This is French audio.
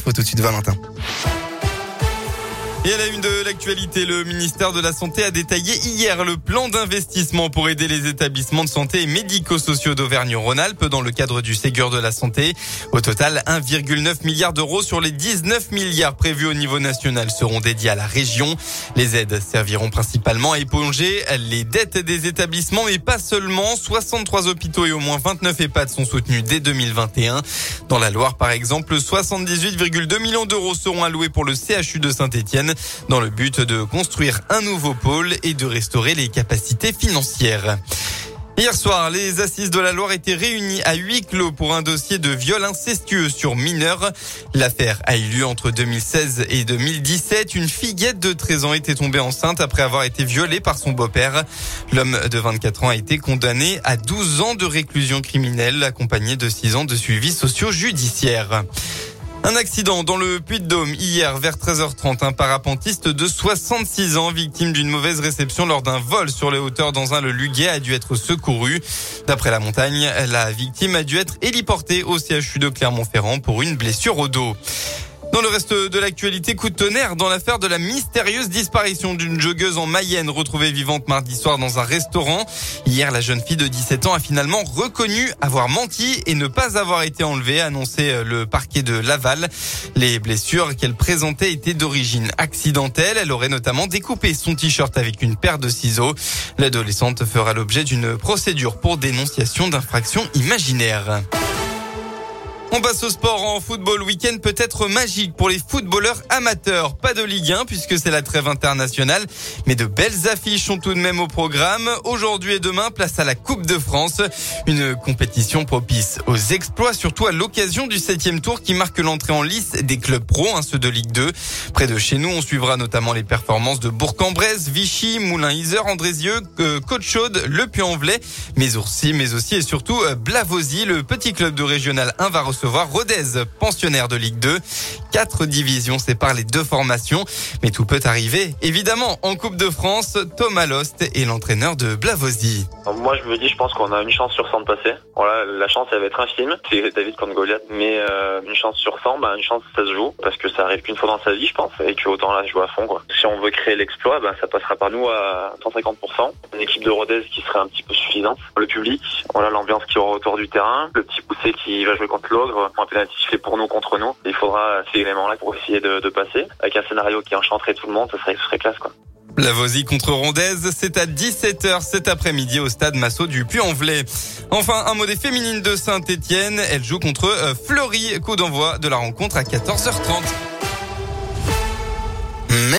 infos tout de suite, Valentin. Et à la une de l'actualité, le ministère de la Santé a détaillé hier le plan d'investissement pour aider les établissements de santé et médico-sociaux d'Auvergne-Rhône-Alpes dans le cadre du Ségur de la Santé. Au total, 1,9 milliard d'euros sur les 19 milliards prévus au niveau national seront dédiés à la région. Les aides serviront principalement à éponger les dettes des établissements, mais pas seulement. 63 hôpitaux et au moins 29 EHPAD sont soutenus dès 2021. Dans la Loire, par exemple, 78,2 millions d'euros seront alloués pour le CHU de Saint-Etienne dans le but de construire un nouveau pôle et de restaurer les capacités financières. Hier soir, les assises de la Loire étaient réunies à huis clos pour un dossier de viol incestueux sur mineurs. L'affaire a eu lieu entre 2016 et 2017. Une fillette de 13 ans était tombée enceinte après avoir été violée par son beau-père. L'homme de 24 ans a été condamné à 12 ans de réclusion criminelle accompagné de 6 ans de suivi socio-judiciaire. Un accident dans le Puy-de-Dôme hier vers 13h30. Un parapentiste de 66 ans, victime d'une mauvaise réception lors d'un vol sur les hauteurs dans un le Luguet, a dû être secouru. D'après la montagne, la victime a dû être héliportée au CHU de Clermont-Ferrand pour une blessure au dos. Dans le reste de l'actualité, coup de tonnerre dans l'affaire de la mystérieuse disparition d'une joggeuse en Mayenne retrouvée vivante mardi soir dans un restaurant. Hier, la jeune fille de 17 ans a finalement reconnu avoir menti et ne pas avoir été enlevée, a annoncé euh, le parquet de Laval. Les blessures qu'elle présentait étaient d'origine accidentelle. Elle aurait notamment découpé son t-shirt avec une paire de ciseaux. L'adolescente fera l'objet d'une procédure pour dénonciation d'infraction imaginaire. On passe au sport en football. Week-end peut être magique pour les footballeurs amateurs. Pas de Ligue 1 puisque c'est la trêve internationale, mais de belles affiches sont tout de même au programme. Aujourd'hui et demain, place à la Coupe de France. Une compétition propice aux exploits, surtout à l'occasion du septième tour qui marque l'entrée en lice des clubs pro, hein, ceux de Ligue 2. Près de chez nous, on suivra notamment les performances de Bourg-en-Bresse, Vichy, Moulin-Isère, Andrézieux, Côte-Chaude, Le Puy-en-Velay, mais aussi, mais aussi et surtout euh, Blavozy, le petit club de régional 1 va recevoir Rodez, pensionnaire de Ligue 2. Quatre divisions séparent les deux formations, mais tout peut arriver. Évidemment, en Coupe de France, Thomas Lost est l'entraîneur de Blavozy. Moi, je me dis, je pense qu'on a une chance sur 100 de passer. Voilà, la chance, elle va être infime. C'est David contre Goliath. Mais euh, une chance sur 100, bah, une chance, ça se joue. Parce que ça arrive qu'une fois dans sa vie, je pense. Et que autant là, je joue à fond. Quoi. Si on veut créer l'exploit, bah, ça passera par nous à 150%. Une équipe de Rodez qui serait un petit peu suffisante. Le public, voilà l'ambiance qui aura autour du terrain. Le petit poussé qui va jouer contre Un pénalty fait pour nous contre nous. Il faudra ces éléments-là pour essayer de, passer. Avec un scénario qui enchanterait tout le monde, ce serait, ce serait classe. quoi. La Vosie contre Rondaise, c'est à 17h cet après-midi au stade Massot du Puy-en-Velay. Enfin, un mot des féminines de Saint-Etienne. Elle joue contre euh, Fleury. Coup d'envoi de la rencontre à 14h30.